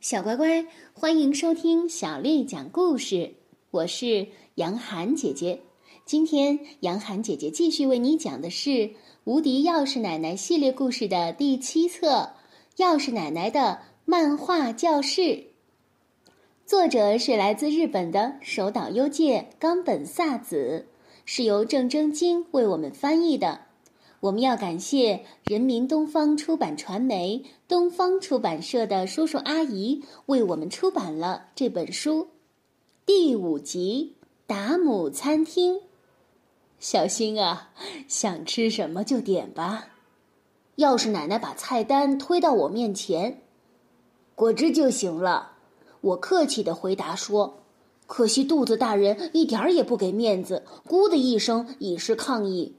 小乖乖，欢迎收听小丽讲故事。我是杨涵姐姐。今天杨涵姐姐继续为你讲的是《无敌钥匙奶奶》系列故事的第七册《钥匙奶奶的漫画教室》。作者是来自日本的手岛优介、冈本萨子，是由郑征京为我们翻译的。我们要感谢人民东方出版传媒、东方出版社的叔叔阿姨为我们出版了这本书。第五集《达姆餐厅》，小新啊，想吃什么就点吧。要是奶奶把菜单推到我面前，果汁就行了。我客气的回答说：“可惜肚子大人一点儿也不给面子，咕的一声以示抗议。”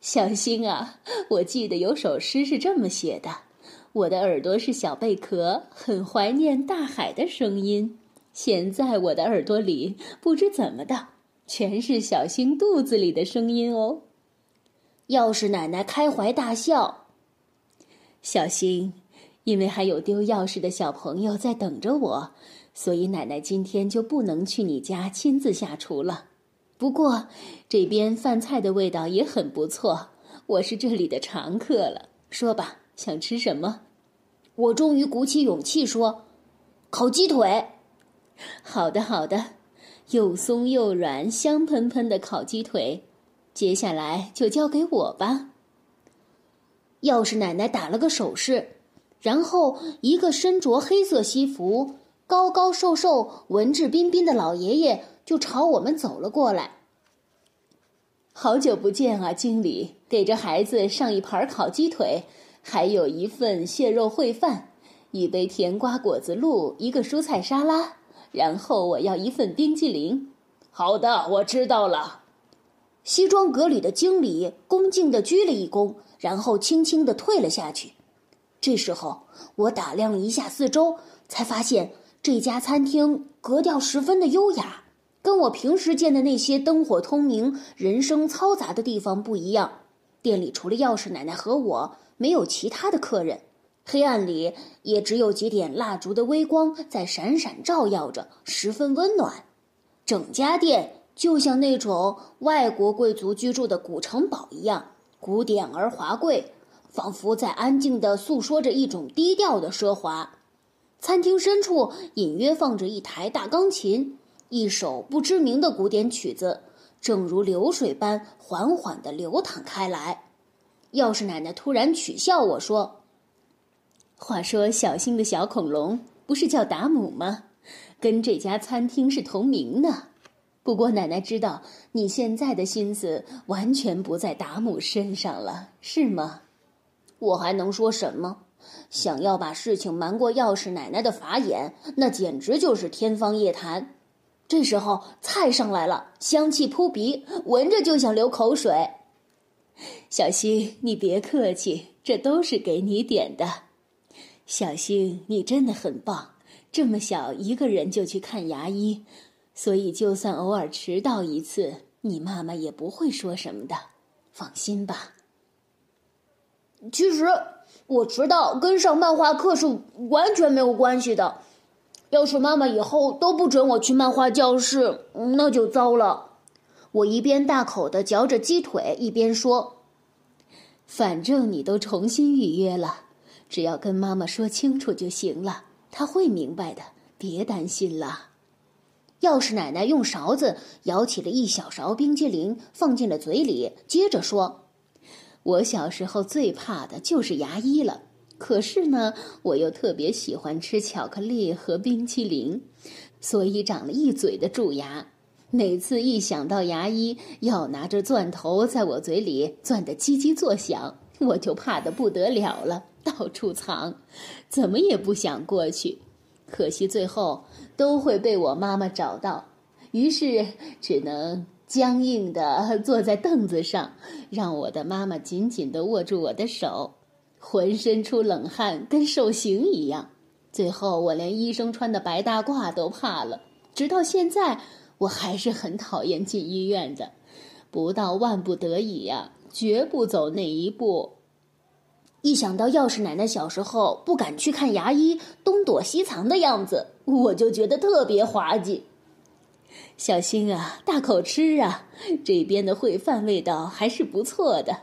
小新啊，我记得有首诗是这么写的：“我的耳朵是小贝壳，很怀念大海的声音。”现在我的耳朵里不知怎么的，全是小新肚子里的声音哦。钥匙奶奶开怀大笑。小新，因为还有丢钥匙的小朋友在等着我，所以奶奶今天就不能去你家亲自下厨了。不过，这边饭菜的味道也很不错，我是这里的常客了。说吧，想吃什么？我终于鼓起勇气说：“烤鸡腿。”好的，好的，又松又软、香喷喷的烤鸡腿，接下来就交给我吧。钥匙奶奶打了个手势，然后一个身着黑色西服、高高瘦瘦、文质彬彬的老爷爷。就朝我们走了过来。好久不见啊，经理！给这孩子上一盘烤鸡腿，还有一份蟹肉烩饭，一杯甜瓜果子露，一个蔬菜沙拉，然后我要一份冰激凌。好的，我知道了。西装革履的经理恭敬地鞠了一躬，然后轻轻地退了下去。这时候，我打量了一下四周，才发现这家餐厅格调十分的优雅。跟我平时见的那些灯火通明、人声嘈杂的地方不一样，店里除了钥匙奶奶和我，没有其他的客人。黑暗里也只有几点蜡烛的微光在闪闪照耀着，十分温暖。整家店就像那种外国贵族居住的古城堡一样，古典而华贵，仿佛在安静地诉说着一种低调的奢华。餐厅深处隐约放着一台大钢琴。一首不知名的古典曲子，正如流水般缓缓地流淌开来。钥匙奶奶突然取笑我说：“话说，小新的小恐龙不是叫达姆吗？跟这家餐厅是同名的。不过，奶奶知道你现在的心思完全不在达姆身上了，是吗？”我还能说什么？想要把事情瞒过钥匙奶奶的法眼，那简直就是天方夜谭。这时候菜上来了，香气扑鼻，闻着就想流口水。小星，你别客气，这都是给你点的。小星，你真的很棒，这么小一个人就去看牙医，所以就算偶尔迟到一次，你妈妈也不会说什么的，放心吧。其实我知道跟上漫画课是完全没有关系的。要是妈妈以后都不准我去漫画教室，那就糟了。我一边大口的嚼着鸡腿，一边说：“反正你都重新预约了，只要跟妈妈说清楚就行了，她会明白的，别担心了。”钥匙奶奶用勺子舀起了一小勺冰激凌，放进了嘴里，接着说：“我小时候最怕的就是牙医了。”可是呢，我又特别喜欢吃巧克力和冰淇淋，所以长了一嘴的蛀牙。每次一想到牙医要拿着钻头在我嘴里钻得叽叽作响，我就怕得不得了了，到处藏，怎么也不想过去。可惜最后都会被我妈妈找到，于是只能僵硬地坐在凳子上，让我的妈妈紧紧地握住我的手。浑身出冷汗，跟受刑一样。最后，我连医生穿的白大褂都怕了。直到现在，我还是很讨厌进医院的。不到万不得已呀，绝不走那一步。一想到钥匙奶奶小时候不敢去看牙医，东躲西藏的样子，我就觉得特别滑稽。小心啊，大口吃啊！这边的烩饭味道还是不错的。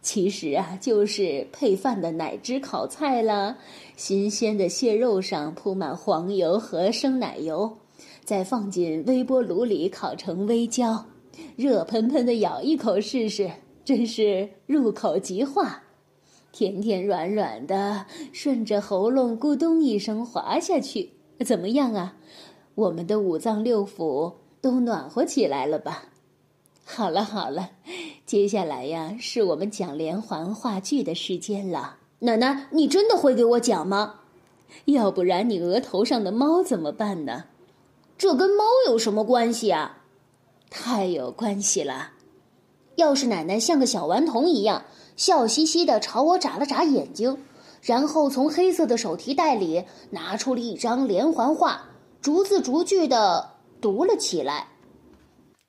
其实啊，就是配饭的奶汁烤菜啦，新鲜的蟹肉上铺满黄油和生奶油，再放进微波炉里烤成微焦，热喷喷的咬一口试试，真是入口即化，甜甜软软的，顺着喉咙咕咚一声滑下去，怎么样啊？我们的五脏六腑都暖和起来了吧？好了好了，接下来呀，是我们讲连环话剧的时间了。奶奶，你真的会给我讲吗？要不然你额头上的猫怎么办呢？这跟猫有什么关系啊？太有关系了。要是奶奶像个小顽童一样，笑嘻嘻的朝我眨了眨眼睛，然后从黑色的手提袋里拿出了一张连环画。逐字逐句的读了起来。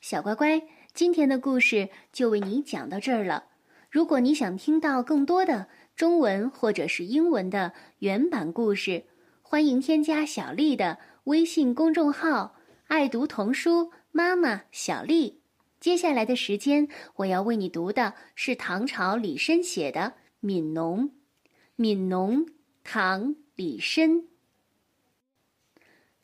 小乖乖，今天的故事就为你讲到这儿了。如果你想听到更多的中文或者是英文的原版故事，欢迎添加小丽的微信公众号“爱读童书妈妈小丽”。接下来的时间，我要为你读的是唐朝李绅写的《悯农》。《悯农》，唐·李绅。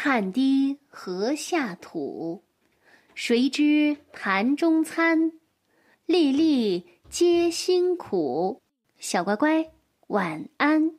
汗滴禾下土，谁知盘中餐，粒粒皆辛苦。小乖乖，晚安。